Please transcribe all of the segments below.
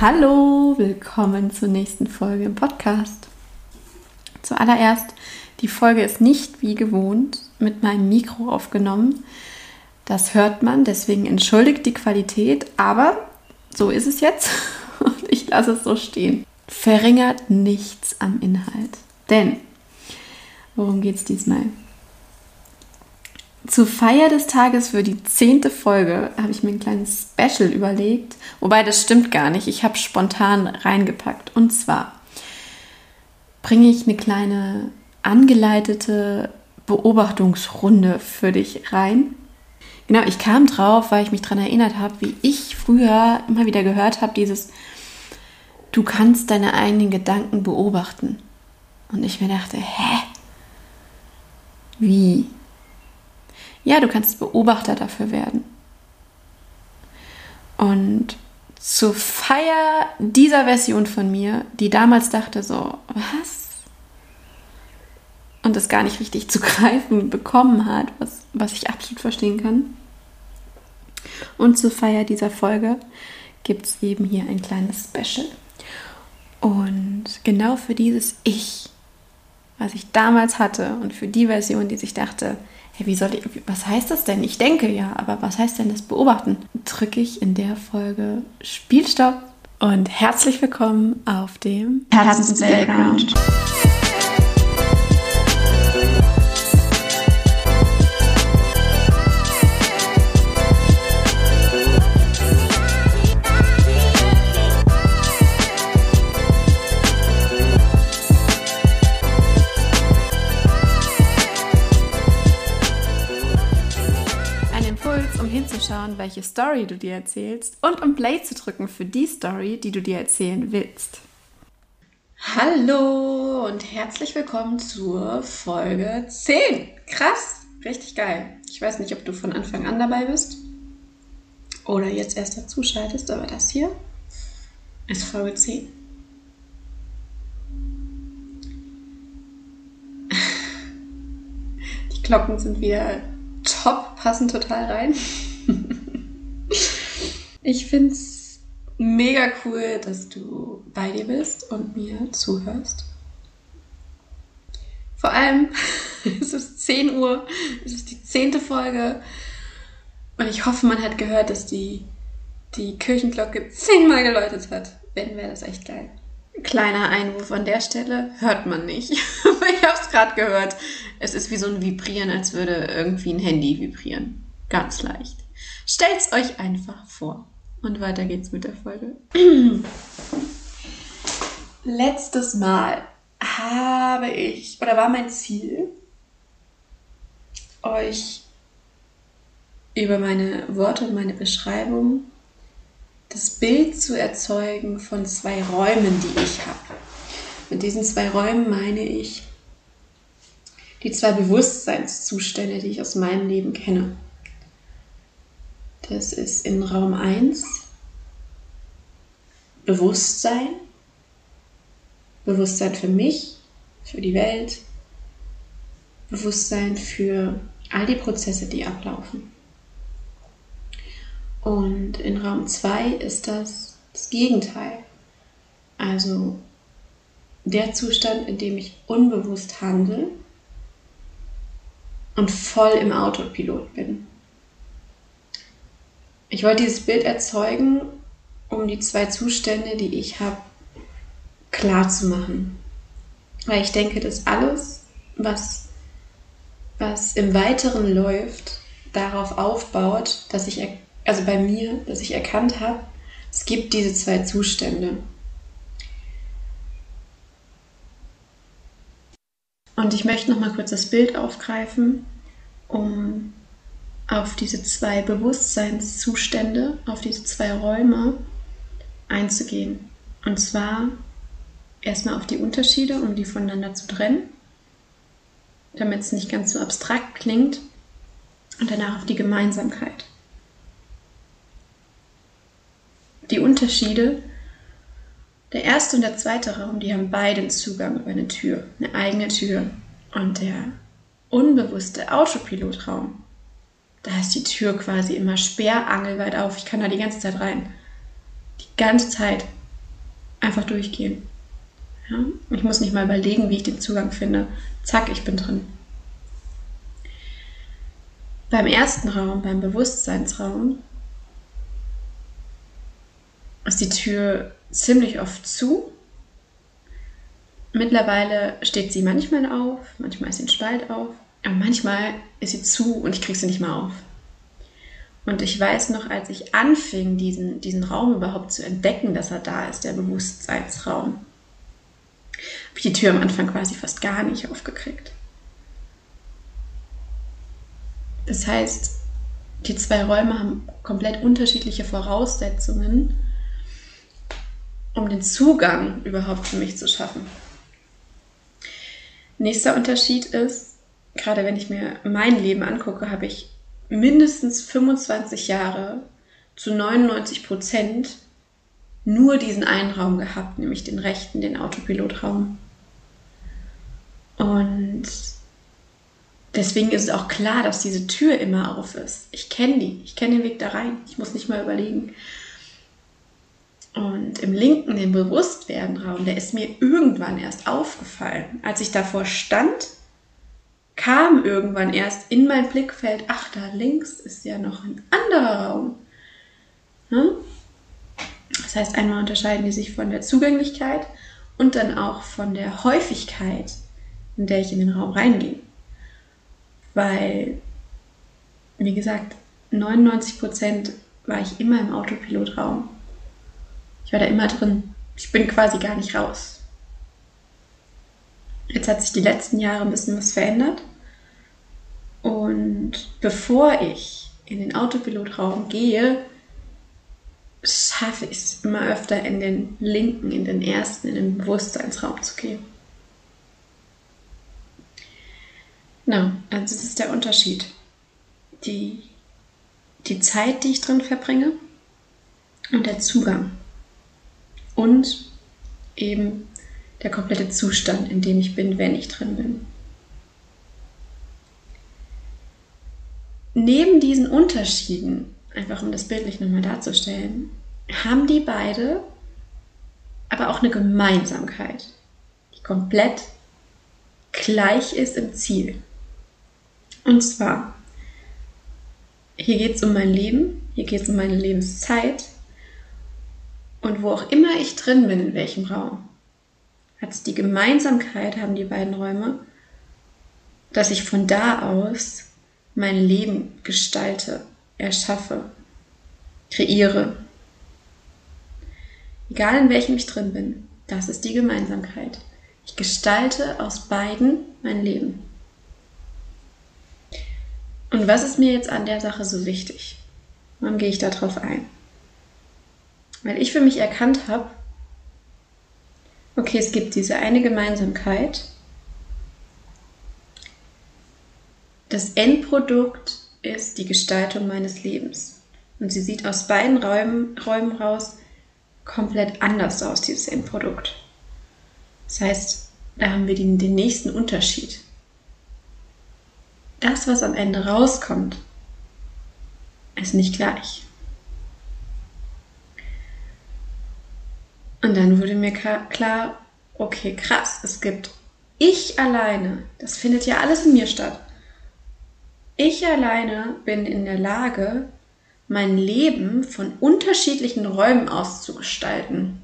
Hallo, willkommen zur nächsten Folge im Podcast. Zuallererst, die Folge ist nicht wie gewohnt mit meinem Mikro aufgenommen. Das hört man, deswegen entschuldigt die Qualität, aber so ist es jetzt und ich lasse es so stehen. Verringert nichts am Inhalt. Denn, worum geht es diesmal? Zur Feier des Tages für die zehnte Folge habe ich mir ein kleines Special überlegt. Wobei das stimmt gar nicht. Ich habe spontan reingepackt. Und zwar bringe ich eine kleine angeleitete Beobachtungsrunde für dich rein. Genau, ich kam drauf, weil ich mich daran erinnert habe, wie ich früher immer wieder gehört habe, dieses Du kannst deine eigenen Gedanken beobachten. Und ich mir dachte, hä? Wie? Ja, du kannst Beobachter dafür werden. Und zur Feier dieser Version von mir, die damals dachte so, was? Und das gar nicht richtig zu greifen bekommen hat, was, was ich absolut verstehen kann. Und zur Feier dieser Folge gibt es eben hier ein kleines Special. Und genau für dieses Ich, was ich damals hatte und für die Version, die sich dachte, hey, wie soll ich, was heißt das denn? Ich denke ja, aber was heißt denn das Beobachten? Drücke ich in der Folge Spielstopp und herzlich willkommen auf dem Herzens Hinzuschauen, welche Story du dir erzählst und um Play zu drücken für die Story, die du dir erzählen willst. Hallo und herzlich willkommen zur Folge 10. Krass, richtig geil. Ich weiß nicht, ob du von Anfang an dabei bist oder jetzt erst dazu schaltest, aber das hier ist Folge 10. Die Glocken sind wieder top, passen total rein. ich finde es mega cool, dass du bei dir bist und mir zuhörst. Vor allem, es ist 10 Uhr, es ist die zehnte Folge und ich hoffe, man hat gehört, dass die, die Kirchenglocke zehnmal geläutet hat. Wenn, wäre das echt geil. Kleiner Einwurf an der Stelle, hört man nicht. ich habe es gerade gehört. Es ist wie so ein Vibrieren, als würde irgendwie ein Handy vibrieren. Ganz leicht. Stellt's euch einfach vor. Und weiter geht's mit der Folge. Letztes Mal habe ich, oder war mein Ziel, euch über meine Worte und meine Beschreibung das Bild zu erzeugen von zwei Räumen, die ich habe. Mit diesen zwei Räumen meine ich die zwei Bewusstseinszustände, die ich aus meinem Leben kenne. Das ist in Raum 1 Bewusstsein. Bewusstsein für mich, für die Welt. Bewusstsein für all die Prozesse, die ablaufen. Und in Raum 2 ist das das Gegenteil. Also der Zustand, in dem ich unbewusst handle und voll im Autopilot bin. Ich wollte dieses Bild erzeugen, um die zwei Zustände, die ich habe, klar zu machen. Weil ich denke, dass alles, was, was im Weiteren läuft, darauf aufbaut, dass ich, also bei mir, dass ich erkannt habe, es gibt diese zwei Zustände. Und ich möchte noch mal kurz das Bild aufgreifen, um auf diese zwei Bewusstseinszustände, auf diese zwei Räume einzugehen. Und zwar erstmal auf die Unterschiede, um die voneinander zu trennen, damit es nicht ganz so abstrakt klingt. Und danach auf die Gemeinsamkeit. Die Unterschiede, der erste und der zweite Raum, die haben beide einen Zugang über eine Tür, eine eigene Tür. Und der unbewusste Autopilotraum, da ist die Tür quasi immer sperrangelweit auf. Ich kann da die ganze Zeit rein. Die ganze Zeit. einfach durchgehen. Ja? Ich muss nicht mal überlegen, wie ich den Zugang finde. Zack, ich bin drin. Beim ersten Raum, beim Bewusstseinsraum, ist die Tür ziemlich oft zu. Mittlerweile steht sie manchmal auf, manchmal ist sie ein Spalt auf, aber manchmal ist sie zu und ich kriege sie nicht mehr auf. Und ich weiß noch, als ich anfing, diesen, diesen Raum überhaupt zu entdecken, dass er da ist, der Bewusstseinsraum, habe ich die Tür am Anfang quasi fast gar nicht aufgekriegt. Das heißt, die zwei Räume haben komplett unterschiedliche Voraussetzungen, um den Zugang überhaupt für mich zu schaffen. Nächster Unterschied ist, gerade wenn ich mir mein Leben angucke, habe ich mindestens 25 Jahre zu 99 Prozent nur diesen einen Raum gehabt, nämlich den rechten, den Autopilotraum. Und deswegen ist es auch klar, dass diese Tür immer auf ist. Ich kenne die, ich kenne den Weg da rein. Ich muss nicht mal überlegen. Und im linken, den Bewusstwerdenraum, der ist mir irgendwann erst aufgefallen. Als ich davor stand, kam irgendwann erst in mein Blickfeld, ach, da links ist ja noch ein anderer Raum. Hm? Das heißt, einmal unterscheiden die sich von der Zugänglichkeit und dann auch von der Häufigkeit, in der ich in den Raum reingehe. Weil, wie gesagt, 99 Prozent war ich immer im Autopilotraum. Ich war da immer drin. Ich bin quasi gar nicht raus. Jetzt hat sich die letzten Jahre ein bisschen was verändert. Und bevor ich in den Autopilotraum gehe, schaffe ich es immer öfter in den linken, in den ersten, in den Bewusstseinsraum zu gehen. Na, also das ist der Unterschied. Die, die Zeit, die ich drin verbringe und der Zugang und eben der komplette Zustand, in dem ich bin, wenn ich drin bin. Neben diesen Unterschieden, einfach um das bildlich nochmal darzustellen, haben die beide aber auch eine Gemeinsamkeit, die komplett gleich ist im Ziel. Und zwar, hier geht es um mein Leben, hier geht es um meine Lebenszeit und wo auch immer ich drin bin, in welchem Raum, hat es die Gemeinsamkeit, haben die beiden Räume, dass ich von da aus mein Leben gestalte, erschaffe, kreiere. Egal in welchem ich drin bin, das ist die Gemeinsamkeit. Ich gestalte aus beiden mein Leben. Und was ist mir jetzt an der Sache so wichtig? Warum gehe ich darauf ein? Weil ich für mich erkannt habe, okay, es gibt diese eine Gemeinsamkeit. Das Endprodukt ist die Gestaltung meines Lebens. Und sie sieht aus beiden Räumen, Räumen raus komplett anders aus, dieses Endprodukt. Das heißt, da haben wir den, den nächsten Unterschied. Das, was am Ende rauskommt, ist nicht gleich. Und dann wurde mir klar, okay, krass, es gibt ich alleine, das findet ja alles in mir statt. Ich alleine bin in der Lage, mein Leben von unterschiedlichen Räumen aus zu gestalten.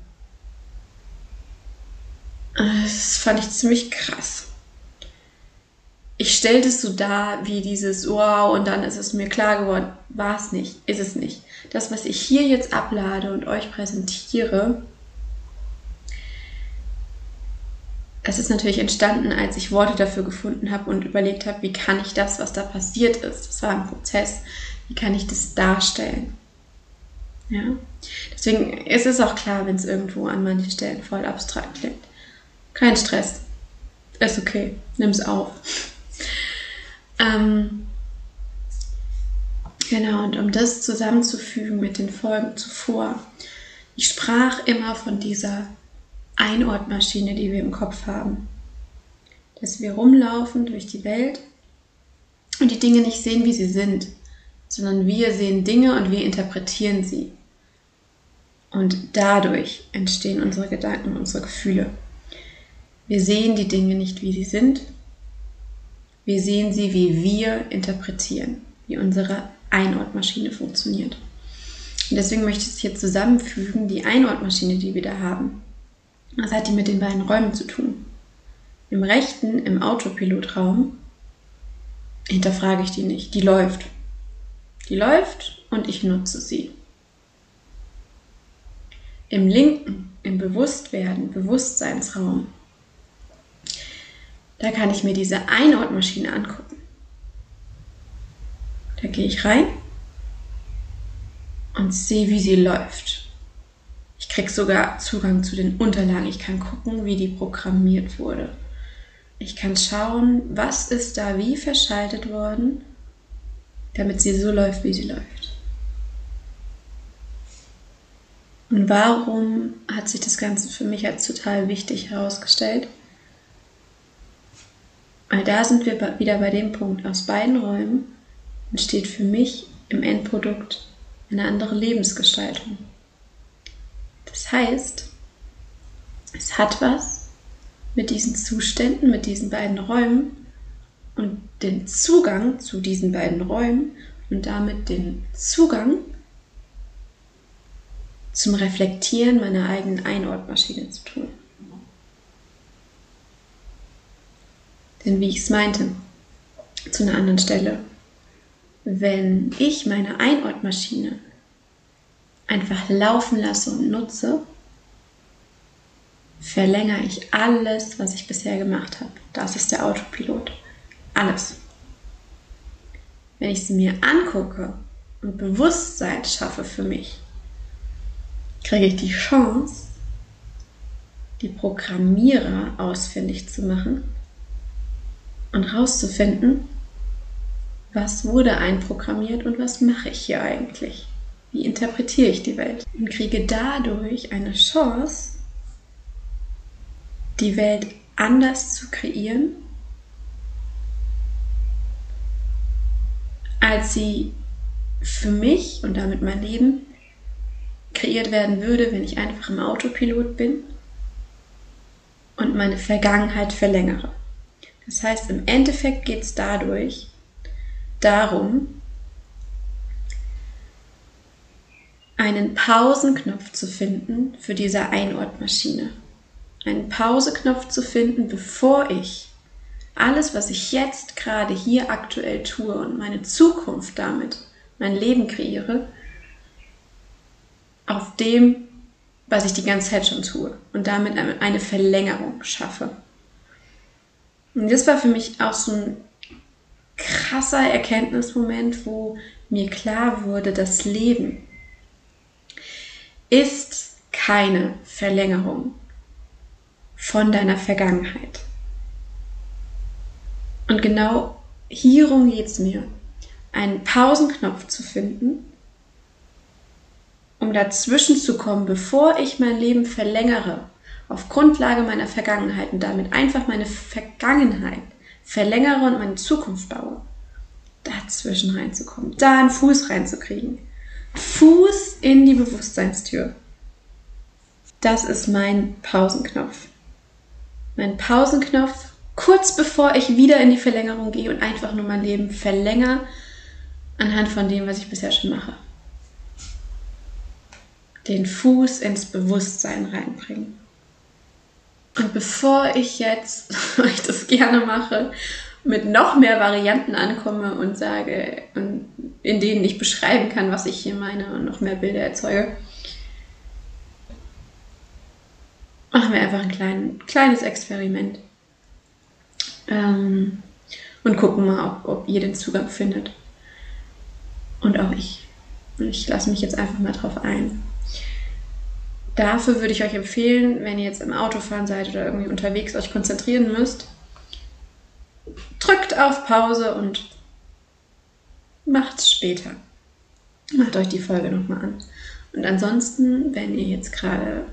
Das fand ich ziemlich krass. Ich stellte es so dar, wie dieses Wow, und dann ist es mir klar geworden, war es nicht, ist es nicht. Das, was ich hier jetzt ablade und euch präsentiere, es ist natürlich entstanden, als ich Worte dafür gefunden habe und überlegt habe, wie kann ich das, was da passiert ist, das war ein Prozess, wie kann ich das darstellen. Ja? Deswegen ist es auch klar, wenn es irgendwo an manchen Stellen voll abstrakt klingt. Kein Stress. Ist okay. Nimm es auf. ähm, genau, und um das zusammenzufügen mit den Folgen zuvor. Ich sprach immer von dieser Einordmaschine, die wir im Kopf haben. Dass wir rumlaufen durch die Welt und die Dinge nicht sehen, wie sie sind, sondern wir sehen Dinge und wir interpretieren sie. Und dadurch entstehen unsere Gedanken, unsere Gefühle. Wir sehen die Dinge nicht, wie sie sind. Wir sehen sie, wie wir interpretieren, wie unsere Einordmaschine funktioniert. Und deswegen möchte ich es hier zusammenfügen, die Einordmaschine, die wir da haben. Was hat die mit den beiden Räumen zu tun? Im rechten, im Autopilotraum, hinterfrage ich die nicht. Die läuft. Die läuft und ich nutze sie. Im linken, im Bewusstwerden, Bewusstseinsraum, da kann ich mir diese Einordmaschine angucken. Da gehe ich rein und sehe, wie sie läuft. Ich kriege sogar Zugang zu den Unterlagen. Ich kann gucken, wie die programmiert wurde. Ich kann schauen, was ist da wie verschaltet worden, damit sie so läuft, wie sie läuft. Und warum hat sich das Ganze für mich als total wichtig herausgestellt? Weil da sind wir wieder bei dem Punkt, aus beiden Räumen entsteht für mich im Endprodukt eine andere Lebensgestaltung. Das heißt, es hat was mit diesen Zuständen, mit diesen beiden Räumen und den Zugang zu diesen beiden Räumen und damit den Zugang zum Reflektieren meiner eigenen Einordmaschine zu tun. Denn wie ich es meinte, zu einer anderen Stelle, wenn ich meine Einordmaschine einfach laufen lasse und nutze, verlängere ich alles, was ich bisher gemacht habe. Das ist der Autopilot. Alles. Wenn ich sie mir angucke und Bewusstsein schaffe für mich, kriege ich die Chance, die Programmierer ausfindig zu machen und herauszufinden, was wurde einprogrammiert und was mache ich hier eigentlich? Wie interpretiere ich die Welt? Und kriege dadurch eine Chance, die Welt anders zu kreieren, als sie für mich und damit mein Leben kreiert werden würde, wenn ich einfach im Autopilot bin und meine Vergangenheit verlängere. Das heißt, im Endeffekt geht es dadurch darum, einen Pausenknopf zu finden für diese Einortmaschine. Einen Pauseknopf zu finden, bevor ich alles, was ich jetzt gerade hier aktuell tue und meine Zukunft damit, mein Leben kreiere, auf dem, was ich die ganze Zeit schon tue und damit eine Verlängerung schaffe. Und das war für mich auch so ein krasser Erkenntnismoment, wo mir klar wurde, das Leben ist keine Verlängerung von deiner Vergangenheit. Und genau hierum geht es mir, einen Pausenknopf zu finden, um dazwischen zu kommen, bevor ich mein Leben verlängere, auf Grundlage meiner Vergangenheit und damit einfach meine Vergangenheit verlängere und meine Zukunft baue, dazwischen reinzukommen, da einen Fuß reinzukriegen. Fuß in die Bewusstseinstür. Das ist mein Pausenknopf. Mein Pausenknopf, kurz bevor ich wieder in die Verlängerung gehe und einfach nur mein Leben verlängere anhand von dem, was ich bisher schon mache. Den Fuß ins Bewusstsein reinbringen. Und bevor ich jetzt, weil ich das gerne mache, mit noch mehr Varianten ankomme und sage, und in denen ich beschreiben kann, was ich hier meine und noch mehr Bilder erzeuge, machen wir einfach ein klein, kleines Experiment ähm, und gucken mal, ob, ob ihr den Zugang findet. Und auch ich. Ich lasse mich jetzt einfach mal drauf ein. Dafür würde ich euch empfehlen, wenn ihr jetzt im Autofahren seid oder irgendwie unterwegs euch konzentrieren müsst, drückt auf Pause und macht es später. Macht euch die Folge nochmal an. Und ansonsten, wenn ihr jetzt gerade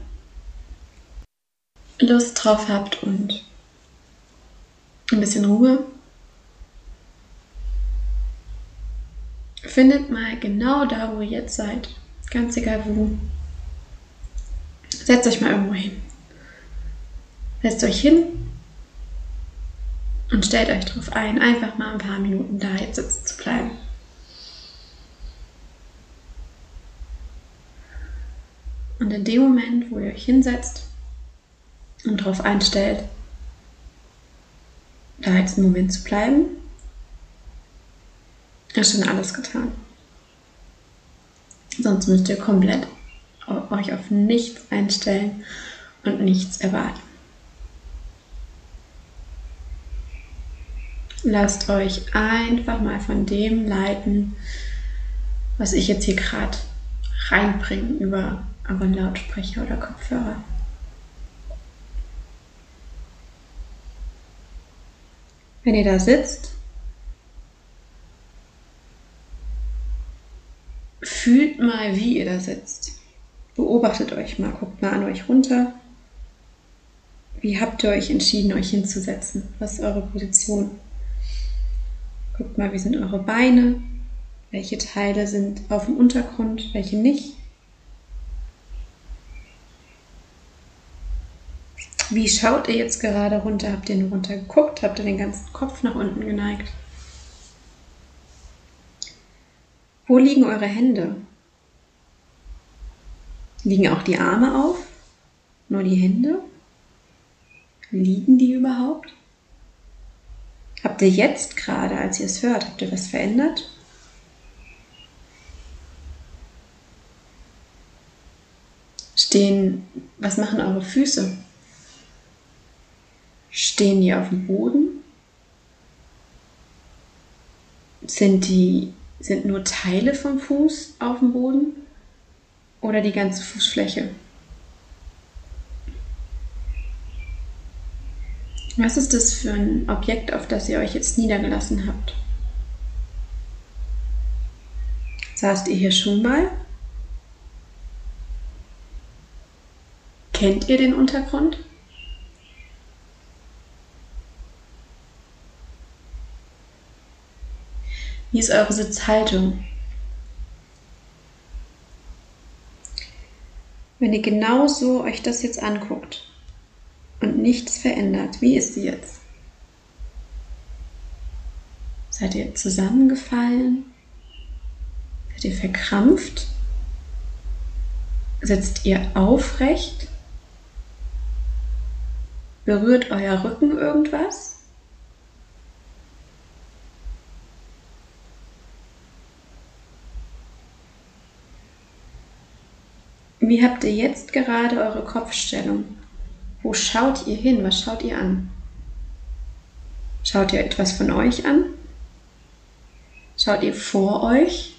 Lust drauf habt und ein bisschen Ruhe, findet mal genau da, wo ihr jetzt seid, ganz egal wo, Setzt euch mal irgendwo hin. Setzt euch hin und stellt euch darauf ein, einfach mal ein paar Minuten da jetzt sitzen zu bleiben. Und in dem Moment, wo ihr euch hinsetzt und darauf einstellt, da jetzt einen Moment zu bleiben, ist schon alles getan. Sonst müsst ihr komplett euch auf nichts einstellen und nichts erwarten. Lasst euch einfach mal von dem leiten, was ich jetzt hier gerade reinbringe über euren Lautsprecher oder Kopfhörer. Wenn ihr da sitzt, fühlt mal, wie ihr da sitzt. Beobachtet euch mal, guckt mal an euch runter. Wie habt ihr euch entschieden, euch hinzusetzen? Was ist eure Position? Guckt mal, wie sind eure Beine? Welche Teile sind auf dem Untergrund, welche nicht? Wie schaut ihr jetzt gerade runter? Habt ihr nur runter geguckt? Habt ihr den ganzen Kopf nach unten geneigt? Wo liegen eure Hände? Liegen auch die Arme auf? Nur die Hände? Liegen die überhaupt? Habt ihr jetzt gerade, als ihr es hört, habt ihr was verändert? Stehen, was machen eure Füße? Stehen die auf dem Boden? Sind die, sind nur Teile vom Fuß auf dem Boden? Oder die ganze Fußfläche? Was ist das für ein Objekt, auf das ihr euch jetzt niedergelassen habt? Saßt ihr hier schon mal? Kennt ihr den Untergrund? Wie ist eure Sitzhaltung? Wenn ihr genau so euch das jetzt anguckt, und nichts verändert. Wie ist sie jetzt? Seid ihr zusammengefallen? Seid ihr verkrampft? Sitzt ihr aufrecht? Berührt euer Rücken irgendwas? Wie habt ihr jetzt gerade eure Kopfstellung? Wo schaut ihr hin? Was schaut ihr an? Schaut ihr etwas von euch an? Schaut ihr vor euch?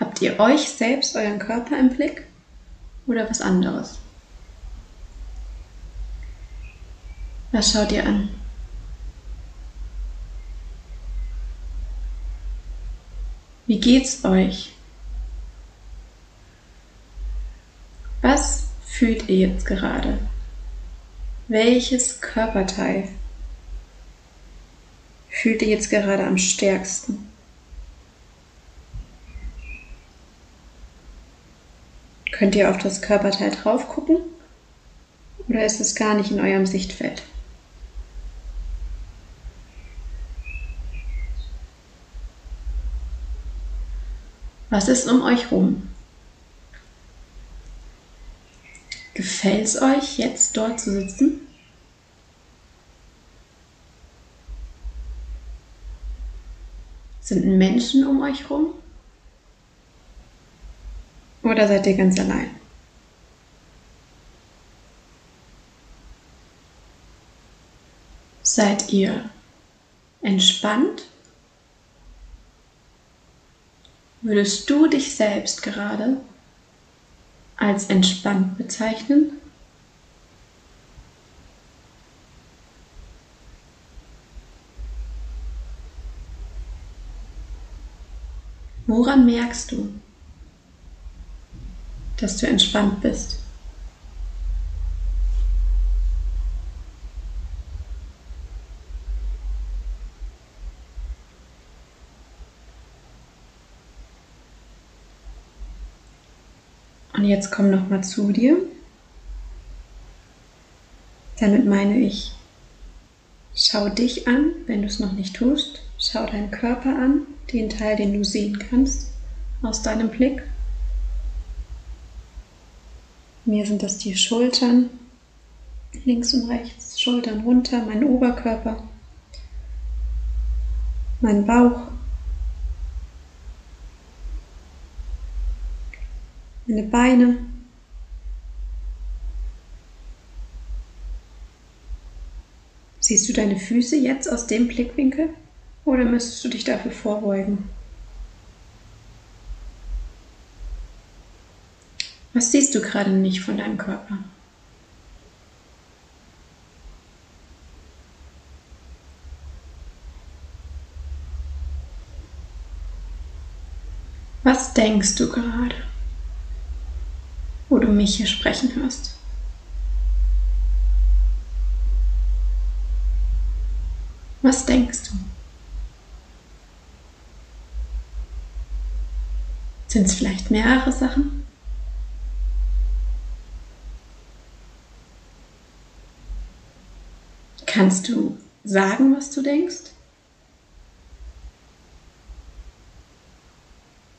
Habt ihr euch selbst, euren Körper im Blick oder was anderes? Was schaut ihr an? Wie geht's euch? Was fühlt ihr jetzt gerade? Welches Körperteil fühlt ihr jetzt gerade am stärksten? Könnt ihr auf das Körperteil drauf gucken oder ist es gar nicht in eurem Sichtfeld? Was ist um euch rum? Gefällt es euch, jetzt dort zu sitzen? Sind Menschen um euch rum? Oder seid ihr ganz allein? Seid ihr entspannt? Würdest du dich selbst gerade als entspannt bezeichnen? Woran merkst du, dass du entspannt bist? Und jetzt komm noch mal zu dir. Damit meine ich, schau dich an, wenn du es noch nicht tust. Schau deinen Körper an, den Teil, den du sehen kannst aus deinem Blick. Mir sind das die Schultern, links und rechts, Schultern runter, mein Oberkörper, mein Bauch, meine Beine. Siehst du deine Füße jetzt aus dem Blickwinkel oder müsstest du dich dafür vorbeugen? Was siehst du gerade nicht von deinem Körper? Was denkst du gerade, wo du mich hier sprechen hörst? Was denkst du? Sind es vielleicht mehrere Sachen? Kannst du sagen, was du denkst?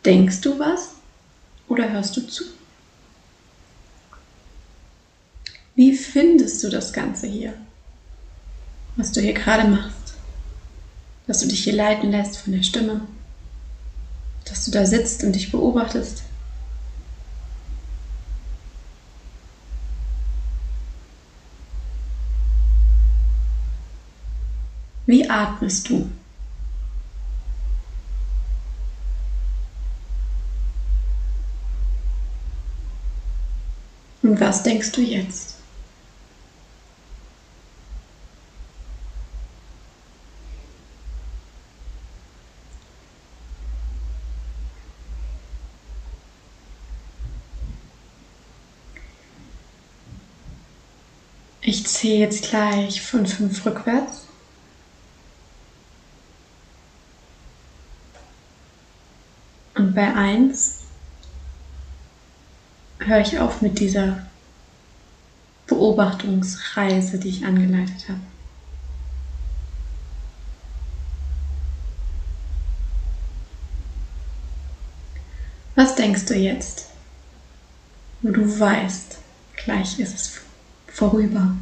Denkst du was oder hörst du zu? Wie findest du das Ganze hier, was du hier gerade machst? Dass du dich hier leiten lässt von der Stimme, dass du da sitzt und dich beobachtest. Wie atmest du? Und was denkst du jetzt? Ich zähle jetzt gleich von fünf rückwärts. Und bei eins höre ich auf mit dieser Beobachtungsreise, die ich angeleitet habe. Was denkst du jetzt, wo du weißt, gleich ist es vorüber?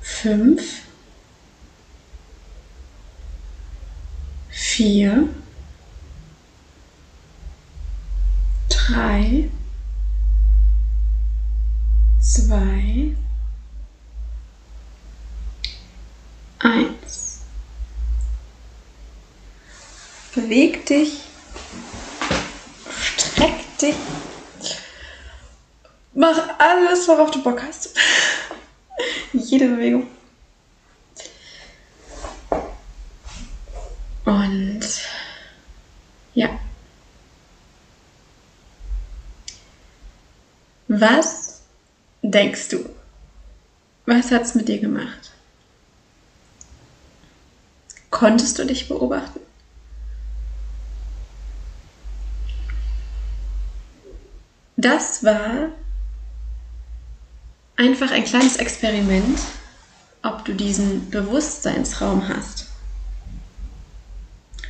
Fünf. vier, drei, zwei, eins. Beweg dich, dich, mach alles, worauf du Bock hast. Jede Bewegung. Und ja. Was denkst du? Was hat es mit dir gemacht? Konntest du dich beobachten? Das war einfach ein kleines Experiment, ob du diesen Bewusstseinsraum hast.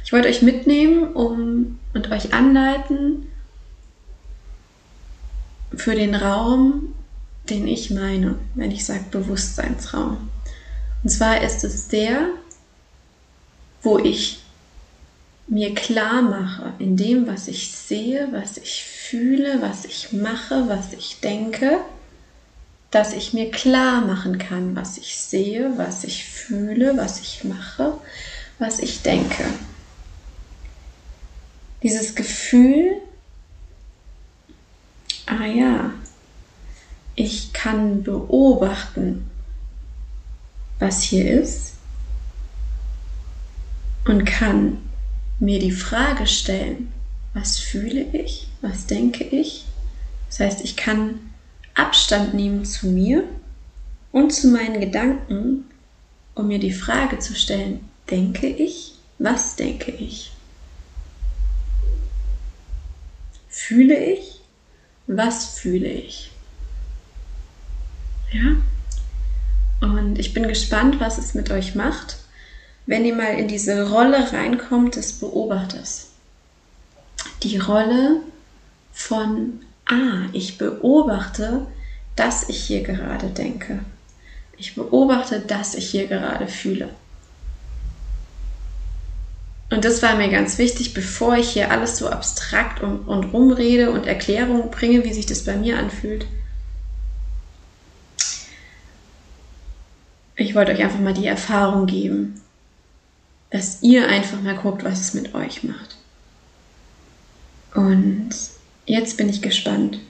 Ich wollte euch mitnehmen um, und euch anleiten für den Raum, den ich meine, wenn ich sage Bewusstseinsraum. Und zwar ist es der, wo ich mir klar mache in dem, was ich sehe, was ich fühle, was ich mache, was ich denke, dass ich mir klar machen kann, was ich sehe, was ich fühle, was ich mache, was ich denke. Dieses Gefühl, ah ja, ich kann beobachten, was hier ist und kann mir die Frage stellen, was fühle ich, was denke ich. Das heißt, ich kann Abstand nehmen zu mir und zu meinen Gedanken, um mir die Frage zu stellen, denke ich? Was denke ich? Fühle ich? Was fühle ich? Ja? Und ich bin gespannt, was es mit euch macht, wenn ihr mal in diese Rolle reinkommt des Beobachters. Die Rolle von, ah, ich beobachte, dass ich hier gerade denke. Ich beobachte, dass ich hier gerade fühle. Und das war mir ganz wichtig, bevor ich hier alles so abstrakt und, und rumrede und Erklärungen bringe, wie sich das bei mir anfühlt. Ich wollte euch einfach mal die Erfahrung geben, dass ihr einfach mal guckt, was es mit euch macht. Und jetzt bin ich gespannt.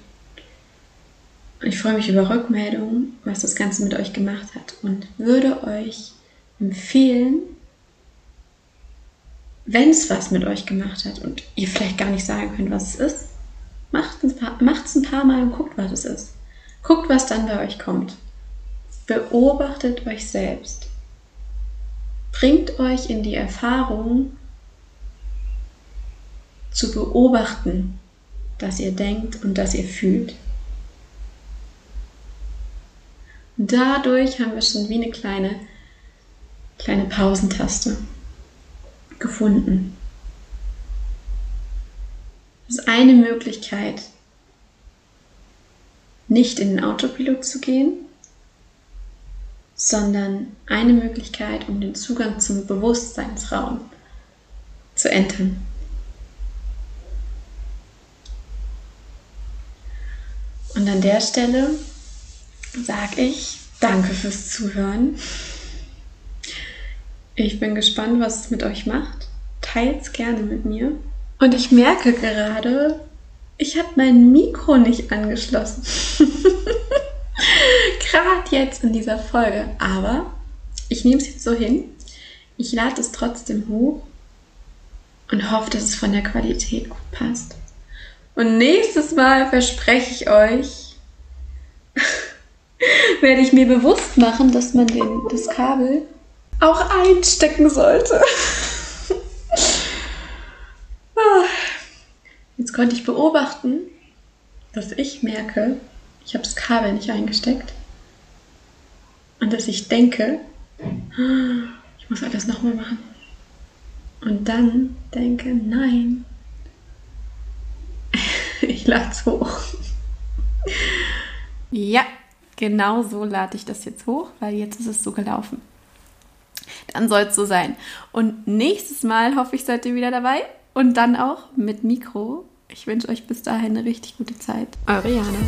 Ich freue mich über Rückmeldungen, was das Ganze mit euch gemacht hat und würde euch empfehlen, wenn es was mit euch gemacht hat und ihr vielleicht gar nicht sagen könnt, was es ist, macht es ein, ein paar Mal und guckt, was es ist. Guckt, was dann bei euch kommt. Beobachtet euch selbst. Bringt euch in die Erfahrung zu beobachten, dass ihr denkt und dass ihr fühlt. Und dadurch haben wir schon wie eine kleine, kleine Pausentaste gefunden. Das ist eine Möglichkeit, nicht in den Autopilot zu gehen, sondern eine Möglichkeit, um den Zugang zum Bewusstseinsraum zu entern. Und an der Stelle sage ich danke fürs Zuhören. Ich bin gespannt, was es mit euch macht. Teilt es gerne mit mir. Und ich merke gerade, ich habe mein Mikro nicht angeschlossen. gerade jetzt in dieser Folge. Aber ich nehme es jetzt so hin. Ich lade es trotzdem hoch und hoffe, dass es von der Qualität gut passt. Und nächstes Mal verspreche ich euch, werde ich mir bewusst machen, dass man den, das Kabel auch einstecken sollte. Ah. Jetzt konnte ich beobachten, dass ich merke, ich habe das Kabel nicht eingesteckt. Und dass ich denke, ich muss alles nochmal machen. Und dann denke, nein, ich lade es hoch. Ja, genau so lade ich das jetzt hoch, weil jetzt ist es so gelaufen dann soll es so sein. Und nächstes Mal hoffe ich, seid ihr wieder dabei und dann auch mit Mikro. Ich wünsche euch bis dahin eine richtig gute Zeit. Eure Jana.